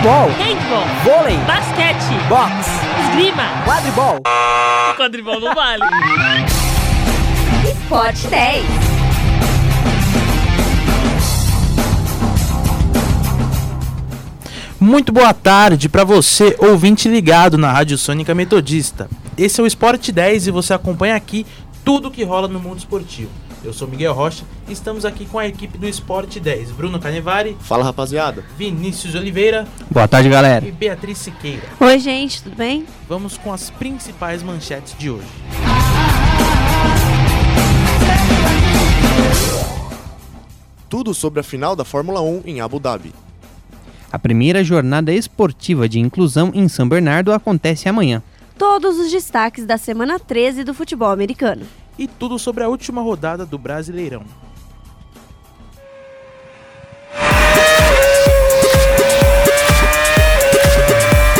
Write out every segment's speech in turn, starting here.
futebol, handball, vôlei, basquete, boxe, esgrima, quadribol. quadribol não vale. Esporte 10. Muito boa tarde para você, ouvinte ligado na Rádio Sônica Metodista. Esse é o Esporte 10 e você acompanha aqui tudo que rola no mundo esportivo. Eu sou Miguel Rocha e estamos aqui com a equipe do Esporte 10. Bruno Canevari, Fala rapaziada. Vinícius Oliveira Boa tarde, galera. e Beatriz Siqueira. Oi, gente, tudo bem? Vamos com as principais manchetes de hoje. Tudo sobre a final da Fórmula 1 em Abu Dhabi. A primeira jornada esportiva de inclusão em São Bernardo acontece amanhã. Todos os destaques da semana 13 do futebol americano. E tudo sobre a última rodada do Brasileirão.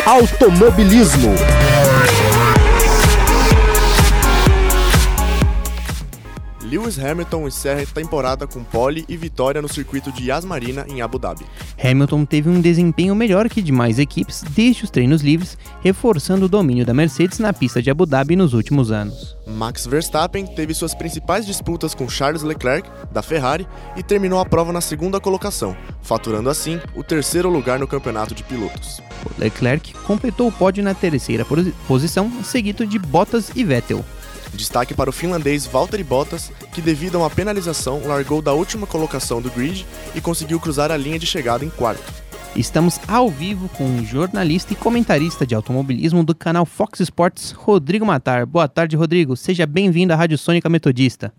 Automobilismo. Lewis Hamilton encerra a temporada com pole e vitória no circuito de Yas Marina em Abu Dhabi. Hamilton teve um desempenho melhor que demais equipes desde os treinos livres, reforçando o domínio da Mercedes na pista de Abu Dhabi nos últimos anos. Max Verstappen teve suas principais disputas com Charles Leclerc, da Ferrari, e terminou a prova na segunda colocação, faturando assim o terceiro lugar no campeonato de pilotos. Leclerc completou o pódio na terceira posi- posição, seguido de Bottas e Vettel. Destaque para o finlandês Valtteri Bottas, que devido a uma penalização largou da última colocação do grid e conseguiu cruzar a linha de chegada em quarto. Estamos ao vivo com o jornalista e comentarista de automobilismo do canal Fox Sports, Rodrigo Matar. Boa tarde, Rodrigo. Seja bem-vindo à Rádio Sônica Metodista.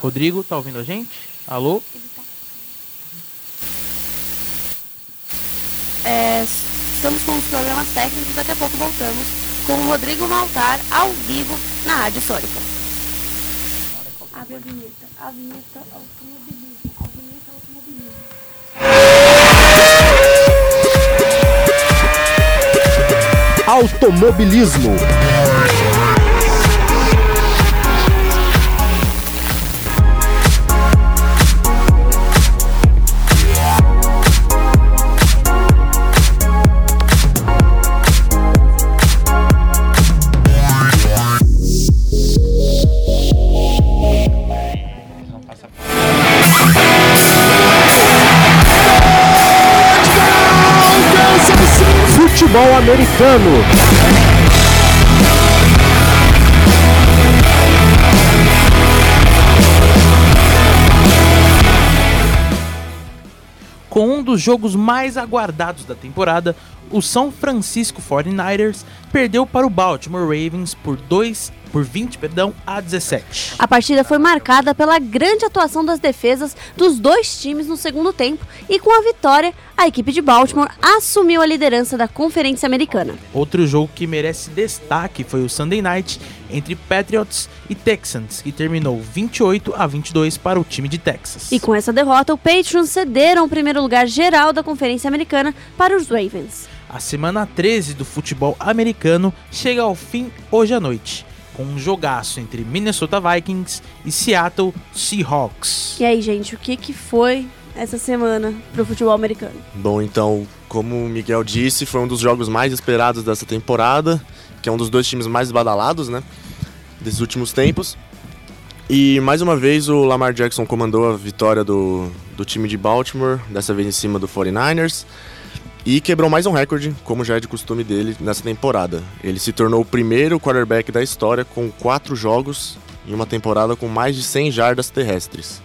Rodrigo, tá ouvindo a gente? Alô? É, estamos com os programas técnicos, daqui a pouco voltamos com o Rodrigo Maltar ao vivo na Rádio Sônica. Abre a vinheta, a vinheta automobilismo, a vinheta automobilismo. Automobilismo. Com um dos jogos mais aguardados da temporada, o São Francisco 49ers perdeu para o Baltimore Ravens por 2 por 20, perdão, a 17. A partida foi marcada pela grande atuação das defesas dos dois times no segundo tempo e com a vitória, a equipe de Baltimore assumiu a liderança da Conferência Americana. Outro jogo que merece destaque foi o Sunday Night entre Patriots e Texans, que terminou 28 a 22 para o time de Texas. E com essa derrota, o Patriots cederam o primeiro lugar geral da Conferência Americana para os Ravens. A semana 13 do futebol americano chega ao fim hoje à noite, com um jogaço entre Minnesota Vikings e Seattle Seahawks. E aí, gente, o que, que foi essa semana pro futebol americano? Bom, então, como o Miguel disse, foi um dos jogos mais esperados dessa temporada, que é um dos dois times mais badalados, né, desses últimos tempos. E mais uma vez o Lamar Jackson comandou a vitória do, do time de Baltimore, dessa vez em cima do 49ers, e quebrou mais um recorde, como já é de costume dele nessa temporada. Ele se tornou o primeiro quarterback da história com quatro jogos em uma temporada com mais de 100 jardas terrestres.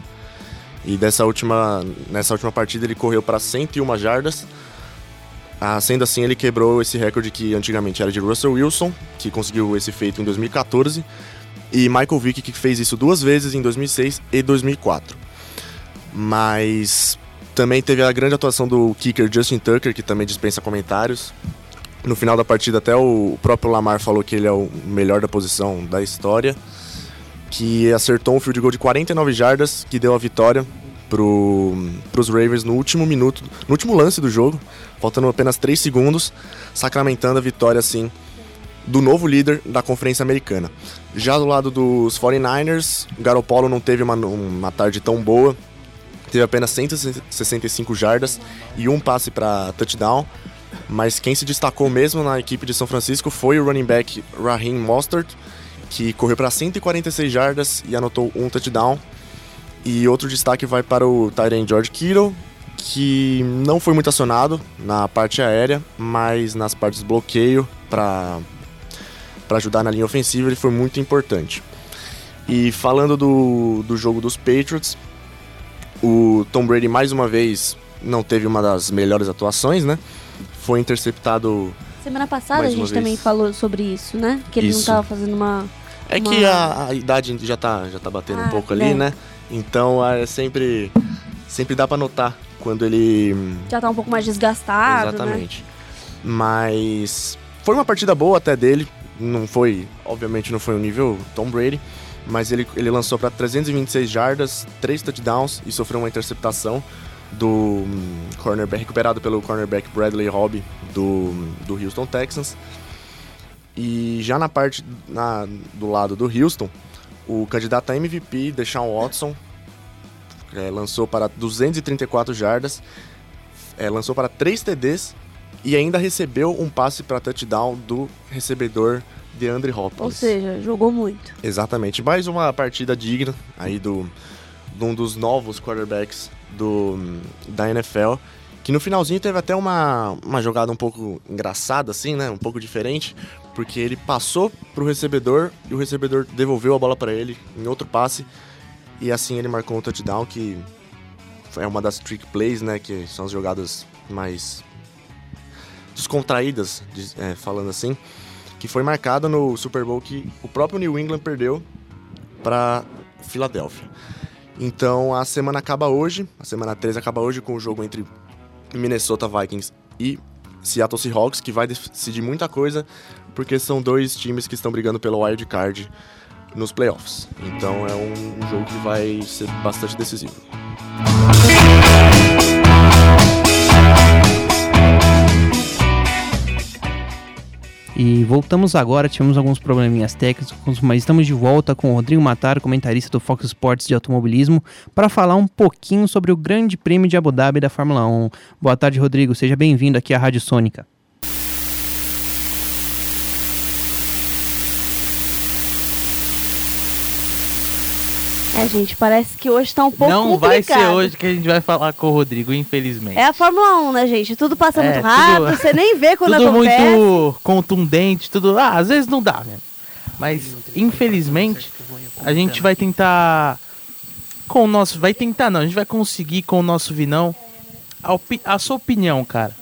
E dessa última, nessa última partida ele correu para 101 jardas. Ah, sendo assim, ele quebrou esse recorde que antigamente era de Russell Wilson, que conseguiu esse feito em 2014, e Michael Vick, que fez isso duas vezes em 2006 e 2004. Mas também teve a grande atuação do kicker Justin Tucker, que também dispensa comentários. No final da partida, até o próprio Lamar falou que ele é o melhor da posição da história. Que acertou um field goal de 49 jardas, que deu a vitória para os Ravens no último minuto, no último lance do jogo, faltando apenas 3 segundos, sacramentando a vitória assim do novo líder da Conferência Americana. Já do lado dos 49ers, o Garoppolo não teve uma, uma tarde tão boa, teve apenas 165 jardas e um passe para touchdown, mas quem se destacou mesmo na equipe de São Francisco foi o running back Raheem Mostert, que correu para 146 jardas e anotou um touchdown. E outro destaque vai para o Tyrant George Kittle, que não foi muito acionado na parte aérea, mas nas partes de bloqueio para ajudar na linha ofensiva ele foi muito importante. E falando do, do jogo dos Patriots, o Tom Brady mais uma vez não teve uma das melhores atuações, né? Foi interceptado. Semana passada a gente também falou sobre isso, né? Que ele não Isso. tava fazendo uma. É uma- que a, a idade já tá, já tá batendo Ah, um pouco ali, né. né? Então é sempre, sempre dá pra notar quando ele. Já tá um pouco mais desgastado. Né? Exatamente. Mas foi uma partida boa até dele. Não foi, obviamente, não foi o nível Tom Brady, mas ele, ele lançou para 326 jardas, 3 touchdowns e sofreu uma interceptação do hum, cornerback recuperado pelo cornerback Bradley Robb do, do Houston Texans. E já na parte na, do lado do Houston, o candidato a MVP, Deshaun Watson, eh, lançou para 234 jardas, eh, lançou para 3 TDs e ainda recebeu um passe para touchdown do recebedor DeAndre Hopkins. Ou seja, jogou muito. Exatamente. Mais uma partida digna aí do de um dos novos quarterbacks do, da NFL. Que no finalzinho teve até uma, uma jogada um pouco engraçada, assim, né? Um pouco diferente. Porque ele passou pro recebedor e o recebedor devolveu a bola para ele em outro passe. E assim ele marcou um touchdown que é uma das trick plays, né? Que são as jogadas mais descontraídas, de- é, falando assim que foi marcado no Super Bowl que o próprio New England perdeu para Filadélfia. Então a semana acaba hoje, a semana 13 acaba hoje com o jogo entre Minnesota Vikings e Seattle Seahawks, que vai decidir muita coisa, porque são dois times que estão brigando pelo wild card nos playoffs. Então é um, um jogo que vai ser bastante decisivo. E voltamos agora, tivemos alguns probleminhas técnicos, mas estamos de volta com o Rodrigo Matar, comentarista do Fox Sports de automobilismo, para falar um pouquinho sobre o Grande Prêmio de Abu Dhabi da Fórmula 1. Boa tarde, Rodrigo. Seja bem-vindo aqui à Rádio Sônica. É, gente, parece que hoje tá um pouco Não vai complicado. ser hoje que a gente vai falar com o Rodrigo, infelizmente. É a Fórmula 1, né, gente? Tudo passa É, muito tudo- rápido, você nem vê quando tudo acontece. muito contundente, tudo. Ah, às vezes não dá, né? Mas infelizmente a gente vai tentar com o nosso, vai tentar não, a gente vai conseguir com o nosso Vinão a, opi- a sua opinião, cara.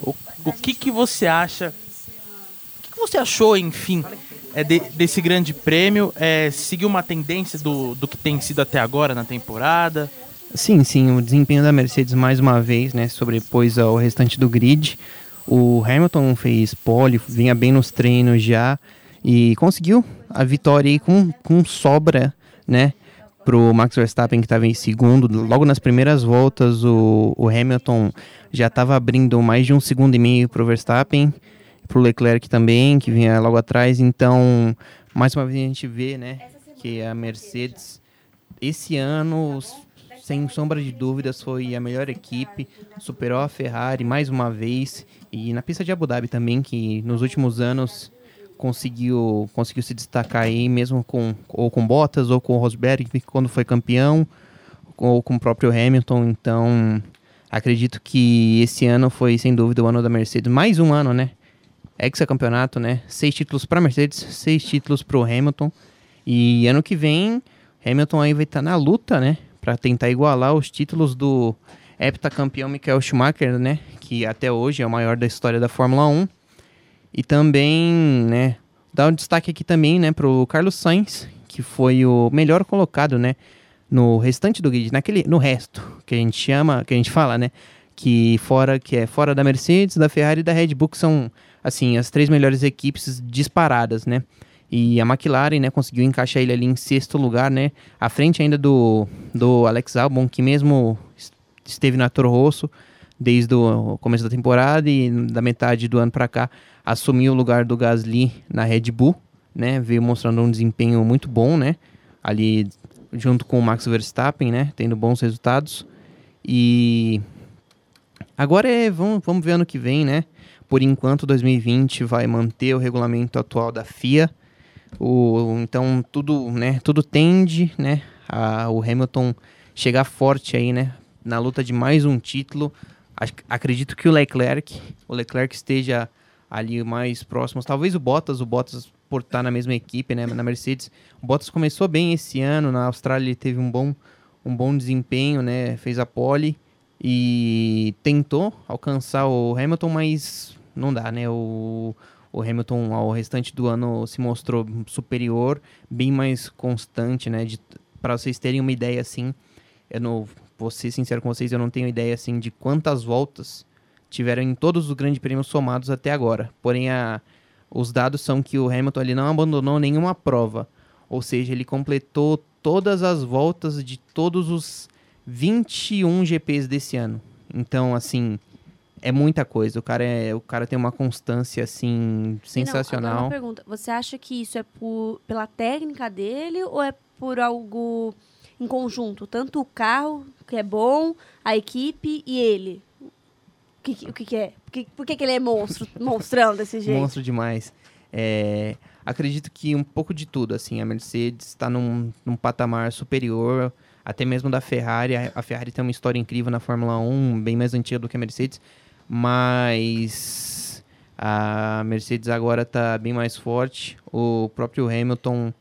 O, o que que você acha? O que, que você achou, enfim, é de- desse grande prêmio? É, seguiu uma tendência do, do que tem sido até agora na temporada? Sim, sim, o desempenho da Mercedes mais uma vez, né, sobrepôs ao restante do grid. O Hamilton fez pole, vinha bem nos treinos já e conseguiu a vitória aí com, com sobra, né, pro Max Verstappen que estava em segundo. Logo nas primeiras voltas, o, o Hamilton já estava abrindo mais de um segundo e meio pro Verstappen, pro Leclerc também, que vinha logo atrás. Então, mais uma vez a gente vê, né, que a Mercedes esse ano, sem sombra de dúvidas, foi a melhor equipe, superou a Ferrari mais uma vez e na pista de Abu Dhabi também, que nos últimos anos conseguiu, conseguiu se destacar aí, mesmo com ou com Bottas ou com o Rosberg, quando foi campeão, ou com o próprio Hamilton. Então, acredito que esse ano foi sem dúvida o ano da Mercedes, mais um ano, né? Ex-campeonato, né? Seis títulos para Mercedes, seis títulos para o Hamilton. E ano que vem, Hamilton aí vai estar na luta, né? Para tentar igualar os títulos do heptacampeão Michael Schumacher, né? Que até hoje é o maior da história da Fórmula 1. E também, né? Dar um destaque aqui também, né? Pro Carlos Sainz, que foi o melhor colocado, né? No restante do grid, naquele, no resto, que a gente chama, que a gente fala, né? Que fora, que é fora da Mercedes, da Ferrari e da Red Bull, que são, assim, as três melhores equipes disparadas, né? E a McLaren, né, conseguiu encaixar ele ali em sexto lugar, né? À frente ainda do, do Alex Albon, que mesmo es- esteve na Toro Rosso desde o começo da temporada e da metade do ano para cá assumiu o lugar do Gasly na Red Bull, né? Veio mostrando um desempenho muito bom, né? Ali junto com o Max Verstappen, né? Tendo bons resultados. E agora é, vamos, vamos ver ano que vem, né? Por enquanto, 2020 vai manter o regulamento atual da FIA. O, então tudo, né? Tudo tende, né? A, o Hamilton chegar forte aí, né? Na luta de mais um título. Acredito que o Leclerc, o Leclerc esteja ali mais próximo. Talvez o Bottas, o Bottas por estar na mesma equipe, né, na Mercedes. O Bottas começou bem esse ano, na Austrália ele teve um bom, um bom desempenho, né, fez a pole e tentou alcançar o Hamilton, mas não dá, né, o, o Hamilton ao restante do ano se mostrou superior, bem mais constante, né, para vocês terem uma ideia assim, eu não vou ser sincero com vocês, eu não tenho ideia assim de quantas voltas tiveram em todos os grandes prêmios somados até agora. Porém, a, os dados são que o Hamilton ele não abandonou nenhuma prova. Ou seja, ele completou todas as voltas de todos os 21 GPs desse ano. Então, assim, é muita coisa. O cara, é, o cara tem uma constância, assim, sensacional. Não, uma pergunta. Você acha que isso é por, pela técnica dele ou é por algo em conjunto? Tanto o carro, que é bom, a equipe e ele? que, o que, que é? Por, que, por que, que ele é monstro, monstrão desse jeito? Monstro demais. É, acredito que um pouco de tudo, assim, a Mercedes está num, num patamar superior, até mesmo da Ferrari. A Ferrari tem uma história incrível na Fórmula 1, bem mais antiga do que a Mercedes, mas a Mercedes agora está bem mais forte. O próprio Hamilton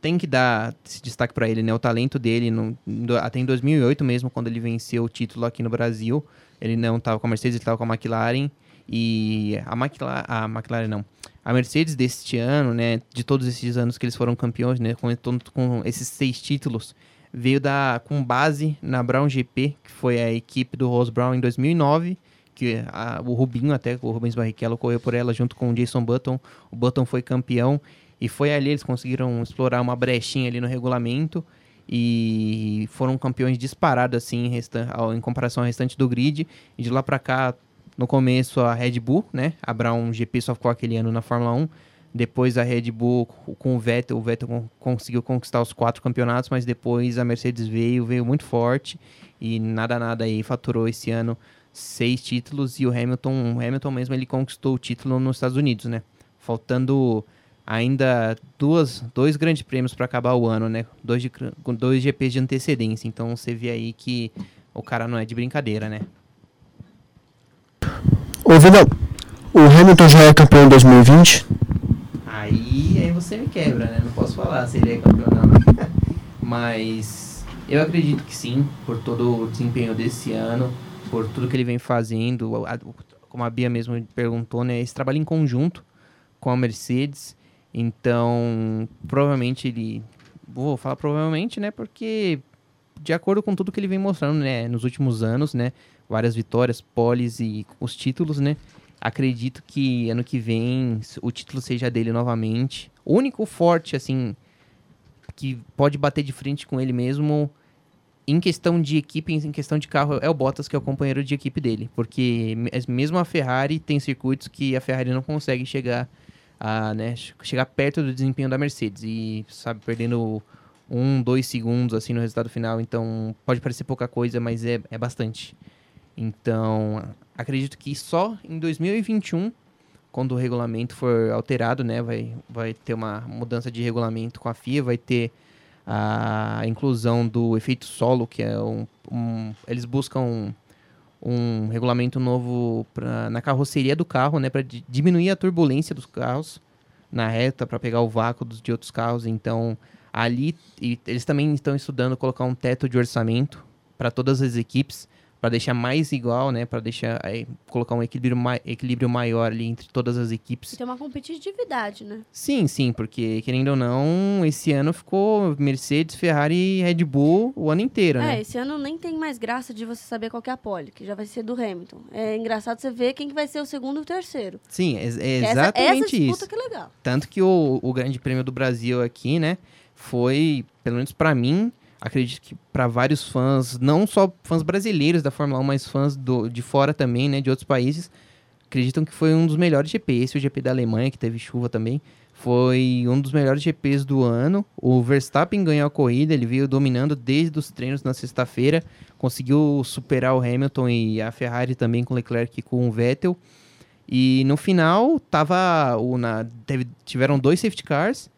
tem que dar esse destaque para ele, né? O talento dele, no, até em 2008 mesmo, quando ele venceu o título aqui no Brasil, ele não estava com a Mercedes, ele estava com a McLaren. E a McLaren, a McLaren não. A Mercedes deste ano, né, de todos esses anos que eles foram campeões, né, com, com esses seis títulos, veio da, com base na Brown GP, que foi a equipe do Ross Brown em 2009, que a, o Rubinho até, o Rubens Barrichello correu por ela junto com o Jason Button. O Button foi campeão e foi ali eles conseguiram explorar uma brechinha ali no regulamento e foram campeões disparados assim em, comparação ao restante do grid. E de lá para cá, no começo a Red Bull, né? A Brown GP só ficou aquele ano na Fórmula 1. Depois a Red Bull com o Vettel, o Vettel conseguiu conquistar os quatro campeonatos, mas depois a Mercedes veio, veio muito forte e nada nada aí faturou esse ano seis títulos e o Hamilton, o Hamilton mesmo ele conquistou o título nos Estados Unidos, né? Faltando ainda duas, dois grandes prêmios para acabar o ano, né? Dois, de, dois GPs de antecedência. Então você vê aí que o cara não é de brincadeira, né? Ô, Vidal, o Hamilton já é campeão em 2020? Aí, aí você me quebra, né? Não posso falar se ele é campeão ou não. Mas eu acredito que sim, por todo o desempenho desse ano, por tudo que ele vem fazendo. Como a Bia mesmo perguntou, né? Esse trabalho em conjunto com a Mercedes então, provavelmente ele. Vou falar provavelmente, né? Porque, de acordo com tudo que ele vem mostrando, né? Nos últimos anos, né? Várias vitórias, poles e os títulos, né? Acredito que ano que vem o título seja dele novamente. O único forte, assim, que pode bater de frente com ele mesmo em questão de equipe, em questão de carro, é o Bottas, que é o companheiro de equipe dele. Porque mesmo a Ferrari tem circuitos que a Ferrari não consegue chegar a né, chegar perto do desempenho da Mercedes e, sabe, perdendo um, dois segundos assim no resultado final. Então, pode parecer pouca coisa, mas é, é bastante. Então, acredito que só em 2021, quando o regulamento for alterado, né, vai, vai ter uma mudança de regulamento com a FIA, vai ter a inclusão do efeito solo, que é um, um eles buscam um regulamento novo pra, na carroceria do carro, né, para diminuir a turbulência dos carros na reta, para pegar o vácuo dos, de outros carros. Então, ali eles também estão estudando colocar um teto de orçamento para todas as equipes para deixar mais igual, né? Para deixar aí, colocar um equilíbrio, mai, equilíbrio maior ali entre todas as equipes. Tem uma competitividade, né? Sim, sim, porque querendo ou não, esse ano ficou Mercedes, Ferrari e Red Bull o ano inteiro, é, né? É, esse ano nem tem mais graça de você saber qual é a pole, que já vai ser do Hamilton. É engraçado você ver quem que vai ser o segundo e o terceiro. Sim, é, é exatamente essa, essa disputa isso. que é legal. Tanto que o, o Grande Prêmio do Brasil aqui, né, foi, pelo menos para mim, acredito que para vários fãs, não só fãs brasileiros da Fórmula 1, mas fãs do, de fora também, né, de outros países, acreditam que foi um dos melhores GP. Esse o GP da Alemanha, que teve chuva também. Foi um dos melhores GPs do ano. O Verstappen ganhou a corrida, ele veio dominando desde os treinos na sexta-feira. Conseguiu superar o Hamilton e a Ferrari também com Leclerc e com o Vettel. E no final, tava o, na, teve, tiveram dois safety cars.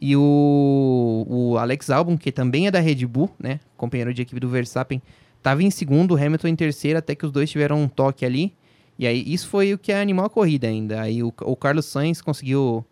E o, o Alex Albon, que também é da Red Bull, né? Companheiro de equipe do Verstappen, tava em segundo, Hamilton em terceiro, até que os dois tiveram um toque ali. E aí, isso foi o que animou a corrida ainda. Aí o, o Carlos Sainz conseguiu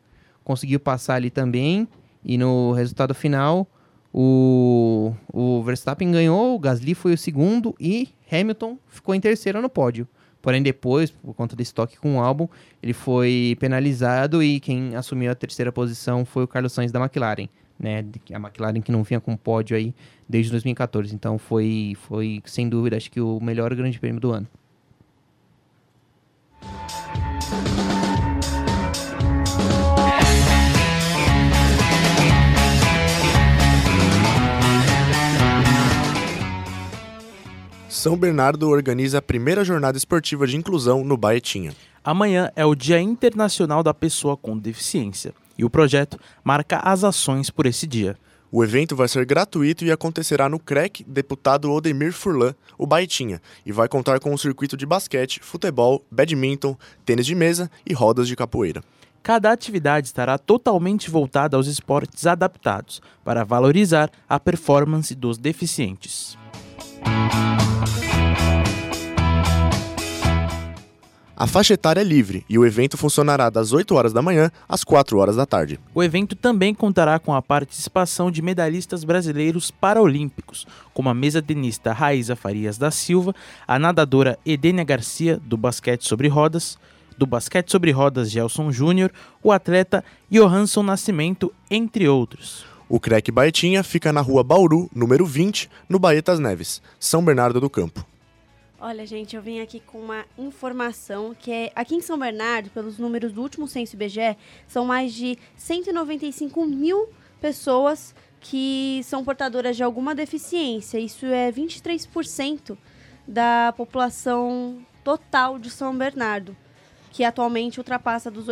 conseguiu passar ali também. E no resultado final, o, o Verstappen ganhou, o Gasly foi o segundo e Hamilton ficou em terceiro no pódio. Porém, depois, por conta desse toque com o álbum, ele foi penalizado e quem assumiu a terceira posição foi o Carlos Sainz da McLaren. Né, a McLaren que não vinha com pódio aí desde 2014. Então foi, foi sem dúvida, acho que o melhor grande prêmio do ano. São Bernardo organiza a primeira jornada esportiva de inclusão no Baetinha. Amanhã é o Dia Internacional da Pessoa com Deficiência e o projeto marca as ações por esse dia. O evento vai ser gratuito e acontecerá no CREC Deputado Odemir Furlan, o Baetinha, e vai contar com um circuito de basquete, futebol, badminton, tênis de mesa e rodas de capoeira. Cada atividade estará totalmente voltada aos esportes adaptados para valorizar a performance dos deficientes. A faixa etária é livre e o evento funcionará das 8 horas da manhã às 4 horas da tarde. O evento também contará com a participação de medalhistas brasileiros paraolímpicos, como a mesa tenista Raíza Farias da Silva, a nadadora Edênia Garcia, do basquete sobre rodas, do basquete sobre rodas Gelson Júnior, o atleta Johansson Nascimento, entre outros. O CREC Baetinha fica na rua Bauru, número 20, no Baetas Neves, São Bernardo do Campo. Olha, gente, eu vim aqui com uma informação que é aqui em São Bernardo, pelos números do último censo IBGE, são mais de 195 mil pessoas que são portadoras de alguma deficiência. Isso é 23% da população total de São Bernardo, que atualmente ultrapassa dos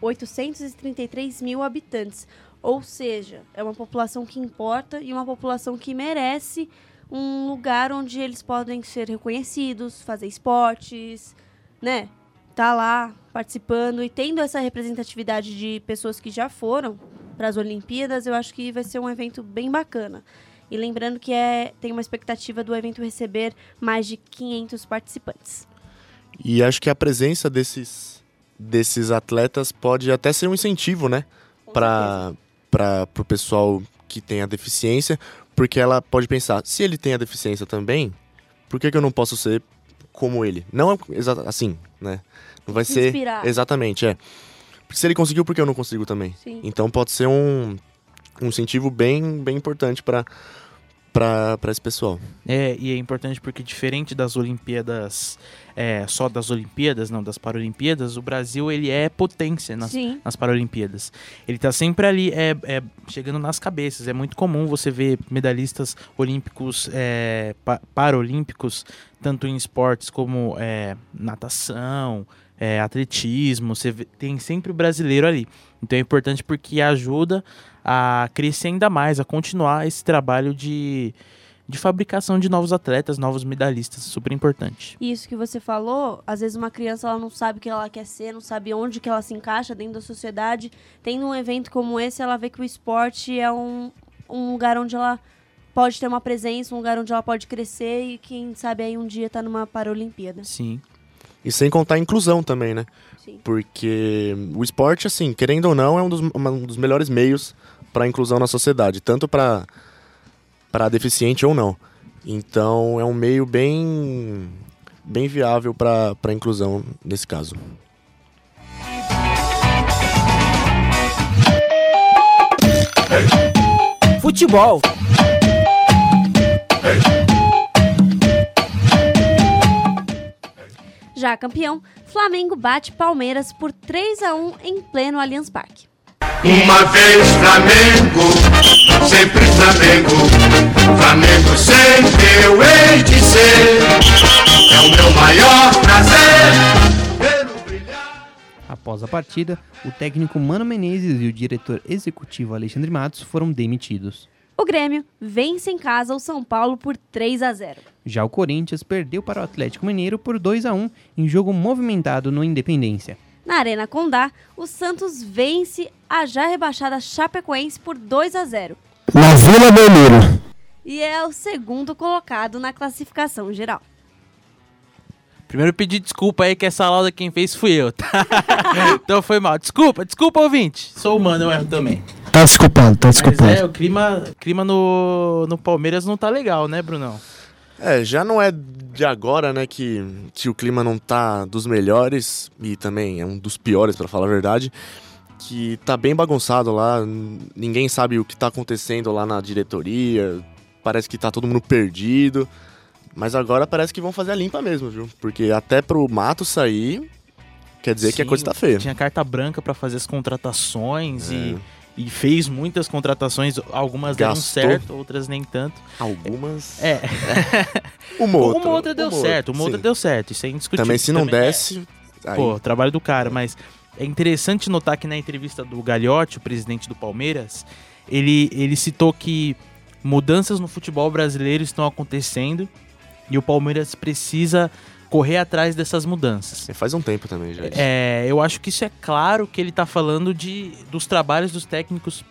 833 mil habitantes. Ou seja, é uma população que importa e uma população que merece um lugar onde eles podem ser reconhecidos, fazer esportes, né? Tá lá participando e tendo essa representatividade de pessoas que já foram para as Olimpíadas, eu acho que vai ser um evento bem bacana. E lembrando que é, tem uma expectativa do evento receber mais de 500 participantes. E acho que a presença desses, desses atletas pode até ser um incentivo, né? Para o pessoal que tem a deficiência, porque ela pode pensar, se ele tem a deficiência também, por que, que eu não posso ser como ele? Não é assim, né? Não vai Se ser. inspirar. Exatamente, é. Porque se ele conseguiu, por que eu não consigo também? Sim. Então pode ser um, um incentivo bem, bem importante para para esse pessoal. É, e é importante porque diferente das Olimpíadas, é, só das Olimpíadas, não das Paralimpíadas, o Brasil ele é potência nas, Sim. nas Paralimpíadas. Ele tá sempre ali, é, é, chegando nas cabeças. É muito comum você ver medalhistas olímpicos, é, pa- paralímpicos, tanto em esportes como é, natação, é, atletismo. Você vê- tem sempre o brasileiro ali. Então é importante porque ajuda a crescer ainda mais, a continuar esse trabalho de, de fabricação de novos atletas, novos medalhistas. Super importante. Isso que você falou, às vezes uma criança ela não sabe o que ela quer ser, não sabe onde que ela se encaixa dentro da sociedade. Tendo um evento como esse, ela vê que o esporte é um, um lugar onde ela pode ter uma presença, um lugar onde ela pode crescer e quem sabe aí um dia tá numa Paralimpíada. Sim. E sem contar a inclusão também, né? Sim. Porque o esporte, assim, querendo ou não, é um dos, um dos melhores meios para a inclusão na sociedade, tanto para para deficiente ou não. Então é um meio bem bem viável para a inclusão nesse caso. Futebol. Já campeão, Flamengo bate Palmeiras por 3 a 1 em pleno Allianz Parque. Uma vez Flamengo, sempre Flamengo. Flamengo sempre eu hei de ser. É o meu maior prazer. Após a partida, o técnico Mano Menezes e o diretor executivo Alexandre Matos foram demitidos. O Grêmio vence em casa o São Paulo por 3 a 0. Já o Corinthians perdeu para o Atlético Mineiro por 2 a 1 em jogo movimentado no Independência. Na Arena Condá, o Santos vence a já rebaixada Chapecoense por 2 a 0 Na Vila Belmiro. e é o segundo colocado na classificação geral. Primeiro pedir desculpa aí que essa lauda quem fez fui eu, tá? então foi mal. Desculpa, desculpa, ouvinte. Sou humano, eu erro também. Tá desculpado, tá Mas desculpado. é, o clima, clima no, no Palmeiras não tá legal, né, Brunão? É, já não é de agora, né, que, que o clima não tá dos melhores e também é um dos piores, pra falar a verdade. Que tá bem bagunçado lá, ninguém sabe o que tá acontecendo lá na diretoria, parece que tá todo mundo perdido. Mas agora parece que vão fazer a limpa mesmo, viu? Porque até pro mato sair, quer dizer que a Sim, coisa tá feia. Tinha carta branca pra fazer as contratações É. e, e fez muitas contratações. Algumas deram Gastou. certo, outras nem tanto. Algumas. É, Uma outra. uma outra deu certo, uma outra sim. deu certo. Isso é indiscutível. Também se não Também é- desce. aí- Pô, trabalho do cara, mas é interessante notar que na entrevista do Gagliotti, o presidente do Palmeiras, ele, ele citou que mudanças no futebol brasileiro estão acontecendo e o Palmeiras precisa correr atrás dessas mudanças. É, faz um tempo também já. É, eu acho que isso é claro que ele tá falando de, dos trabalhos dos técnicos,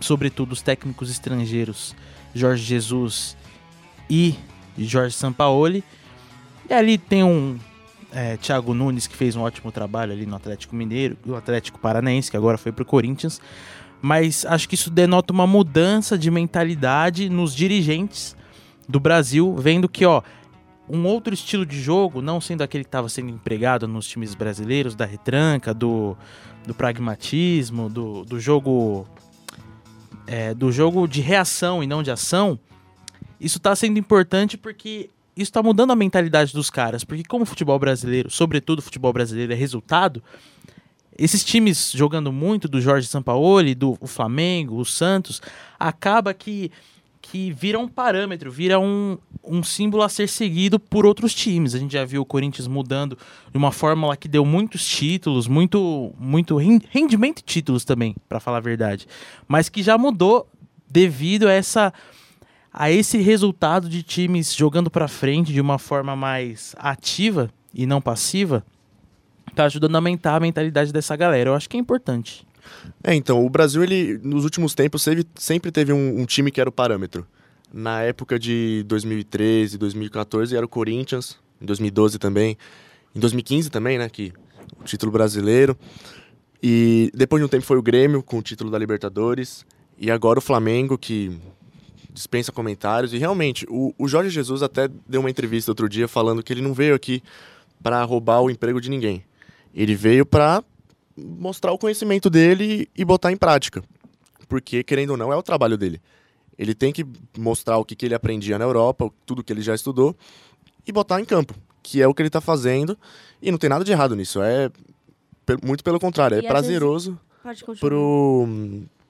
sobretudo os técnicos estrangeiros, Jorge Jesus e Jorge Sampaoli. E ali tem um é, Thiago Nunes que fez um ótimo trabalho ali no Atlético Mineiro, no Atlético Paranaense, que agora foi pro Corinthians. Mas acho que isso denota uma mudança de mentalidade nos dirigentes do Brasil, vendo que, ó, um outro estilo de jogo, não sendo aquele que estava sendo empregado nos times brasileiros, da retranca, do, do pragmatismo, do, do jogo é, do jogo de reação e não de ação, isso está sendo importante porque isso está mudando a mentalidade dos caras. Porque como o futebol brasileiro, sobretudo o futebol brasileiro, é resultado, esses times jogando muito do Jorge Sampaoli, do Flamengo, o Santos, acaba que que vira um parâmetro, vira um, um símbolo a ser seguido por outros times. A gente já viu o Corinthians mudando de uma fórmula que deu muitos títulos, muito, muito ren- rendimento e títulos também, para falar a verdade, mas que já mudou devido a essa a esse resultado de times jogando para frente de uma forma mais ativa e não passiva, tá ajudando a aumentar a mentalidade dessa galera. Eu acho que é importante. É, então, o Brasil, ele, nos últimos tempos, sempre, sempre teve um, um time que era o parâmetro. Na época de 2013, 2014, era o Corinthians, em 2012 também, em 2015 também, né, que o título brasileiro. E depois de um tempo foi o Grêmio, com o título da Libertadores, e agora o Flamengo, que dispensa comentários. E realmente, o, o Jorge Jesus até deu uma entrevista outro dia falando que ele não veio aqui para roubar o emprego de ninguém. Ele veio para mostrar o conhecimento dele e botar em prática. Porque, querendo ou não, é o trabalho dele. Ele tem que mostrar o que, que ele aprendia na Europa, tudo que ele já estudou, e botar em campo, que é o que ele está fazendo. E não tem nada de errado nisso. É muito pelo contrário, E é vezes- prazeroso continuar. pro,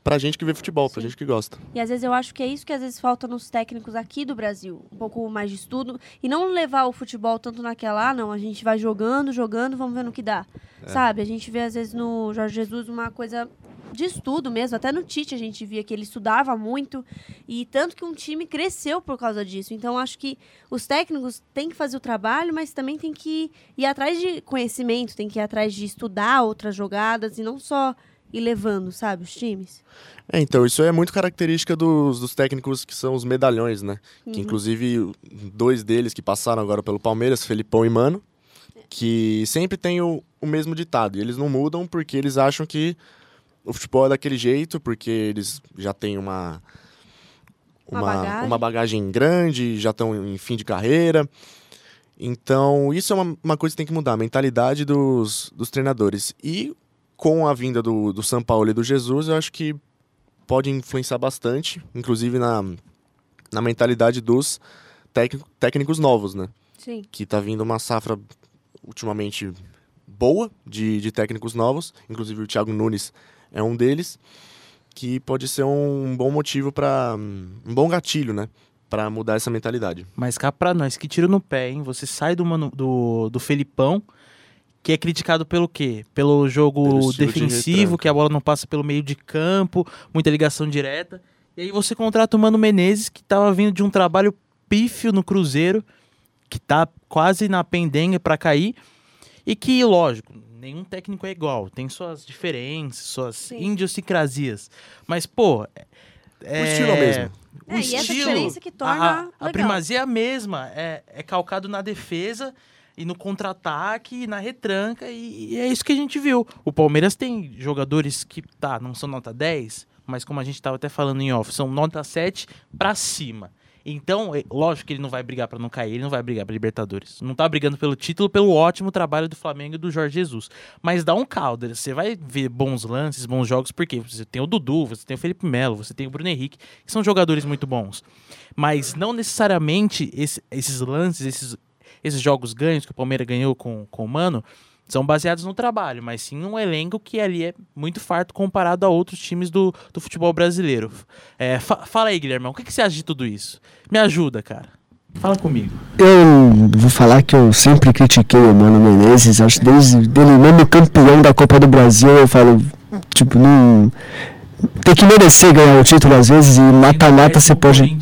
pra gente que vê futebol, pra Sim. gente que gosta. E às vezes eu acho que é isso que às vezes falta nos técnicos aqui do Brasil. Um pouco mais de estudo. E não levar o futebol tanto naquela, ah, não, a gente vai jogando, jogando, vamos ver no que dá. Sabe? A gente vê às vezes no Jorge Jesus uma coisa de estudo mesmo. Até no Tite a gente via que ele estudava muito. E tanto que um time cresceu por causa disso. Então acho que os técnicos têm que fazer o trabalho, mas também tem que ir atrás de conhecimento, tem que ir atrás de estudar outras jogadas e não só ir levando, sabe, os times. É, então, isso é muito característica dos, dos técnicos que são os medalhões, né? Que Uhum. inclusive dois deles que passaram agora pelo Palmeiras, Felipão e Mano, que sempre tem o, o mesmo ditado. E eles não mudam porque eles acham que o futebol é daquele jeito, porque eles já têm uma, Uma uma, bagagem. uma bagagem grande, já estão em fim de carreira. Então, isso é uma, uma coisa que tem que mudar, a mentalidade dos, dos treinadores. E com a vinda do, do São Paulo e do Jesus, eu acho que pode influenciar bastante, inclusive na, na mentalidade dos técnico- técnicos novos, né? Sim. Que tá vindo uma safra ultimamente boa de, de técnicos novos, inclusive o Thiago Nunes é um deles, que pode ser um bom motivo para um bom gatilho, né? Para mudar essa mentalidade. Mas cá pra nós, que tiro no pé, hein? Você sai do, mano, do, do Felipão, que é criticado pelo quê? Pelo jogo Pelo de defensivo, retranca. que a bola não passa pelo meio de campo, muita ligação direta. E aí você contrata o Mano Menezes, que tava vindo de um trabalho pífio no Cruzeiro, que tá quase na pendenga para cair, e que, lógico, nenhum técnico é igual, tem suas diferenças, suas Sim. idiosincrasias. Mas, pô. É, estilo é o mesmo. O É, e essa estilo, diferença que torna a, a, primazia é a mesma, é, é calcado na defesa e no contra-ataque, e na retranca, e, e é isso que a gente viu. O Palmeiras tem jogadores que, tá, não são nota 10, mas como a gente tava até falando em off, são nota 7 pra cima. Então, lógico que ele não vai brigar pra não cair, ele não vai brigar pra Libertadores. Não tá brigando pelo título, pelo ótimo trabalho do Flamengo e do Jorge Jesus. Mas dá um caldo, você vai ver bons lances, bons jogos, porque você tem o Dudu, você tem o Felipe Melo, você tem o Bruno Henrique, que são jogadores muito bons. Mas não necessariamente esse- esses lances, esses, esses jogos ganhos que o Palmeiras ganhou com, com o Mano, são baseados no trabalho, mas sim num elenco que ali é muito farto comparado a outros times do, do futebol brasileiro. É, fa- fala aí, Guilherme, o que, que você acha de tudo isso? Me ajuda, cara. Fala comigo. Eu vou falar que eu sempre critiquei o Mano Menezes, acho que desde ele mesmo campeão da Copa do Brasil, eu falo, tipo, não. Tem que merecer ganhar o título às vezes e mata-mata você pode.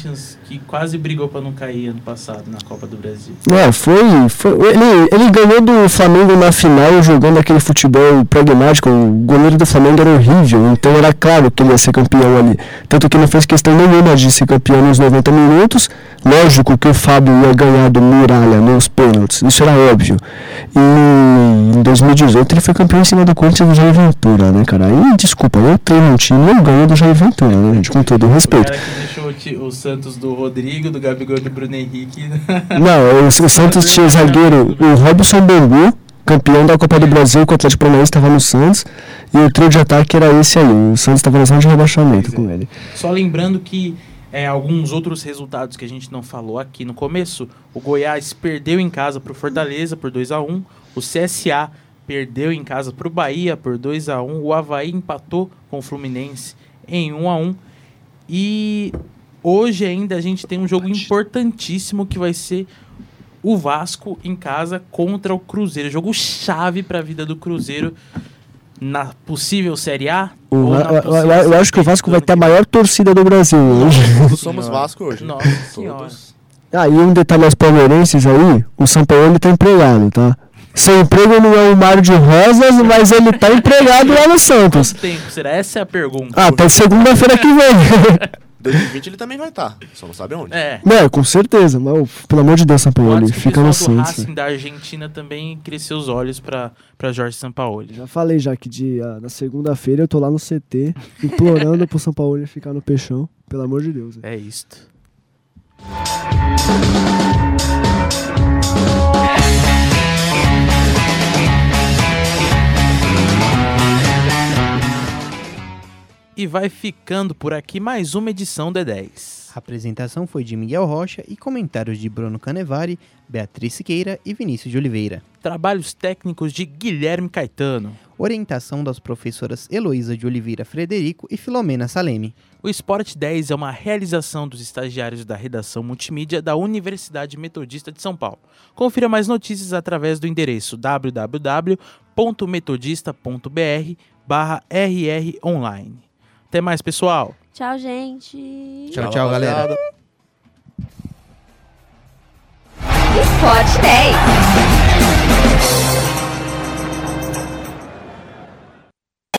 Quase brigou pra não cair ano passado na Copa do Brasil. É, foi. foi ele, ele ganhou do Flamengo na final jogando aquele futebol pragmático. O goleiro do Flamengo era horrível, então era claro que ele ia ser campeão ali. Tanto que não fez questão nenhuma de ser campeão nos 90 minutos. Lógico que o Fábio ia ganhar do Muralha nos pênaltis, isso era óbvio. E em 2018 ele foi campeão em cima do Corinthians do Jair Ventura, né, cara? E desculpa, eu treino um time não ganho do Jair Ventura, né, gente? Com todo o O respeito. cara que deixou o o Santos do Rodrigo, do Gabigol do Bruno Henrique. Não, o, o Santos tinha zagueiro, o Robson Bambu, campeão da Copa do Brasil, que o Atlético Paranaense estava no Santos, e o trio de ataque era esse aí, o Santos estava na zona de rebaixamento é. com ele. Só lembrando que é, alguns outros resultados que a gente não falou aqui no começo. O Goiás perdeu em casa para o Fortaleza por 2 a 1 O CSA perdeu em casa para o Bahia por 2 a 1 O Havaí empatou com o Fluminense em 1 a 1 E hoje ainda a gente tem um jogo importantíssimo que vai ser o Vasco em casa contra o Cruzeiro. Jogo chave para a vida do Cruzeiro na possível Série A. O, ou eu, na eu- eu- eu acho que o Vasco vai ter a maior torcida do Brasil hoje. Todos somos Vasco hoje. Nossa senhora. Ah, e um detalhe aos palmeirenses aí, o São Paulo tá empregado, tá? Seu emprego não é um mar de rosas, mas ele tá empregado lá no Santos. Quanto tempo será? Essa é a pergunta. Ah, até segunda-feira que vem. 2020 ele também vai estar, só não sabe onde. É. Não, com certeza, mas pelo amor de Deus, São Paulo, o fica no do Santos. Racing da Argentina também cresceu os olhos pra, pra Jorge Sampaoli. Já falei já que de, ah, na segunda-feira eu tô lá no CT, implorando pro São Paulo ficar no peixão, pelo amor de Deus. É isto. E vai ficando por aqui mais uma edição do E10. A apresentação foi de Miguel Rocha e comentários de Bruno Canevari, Beatriz Siqueira e Vinícius de Oliveira. Trabalhos técnicos de Guilherme Caetano. Orientação das professoras Heloísa de Oliveira Frederico e Filomena Saleme. O Esporte 10 é uma realização dos estagiários da redação multimídia da Universidade Metodista de São Paulo. Confira mais notícias através do endereço www.metodista.br barra rronline. Até mais, pessoal! Tchau, gente. Tchau, tchau, galera. Esporte 10.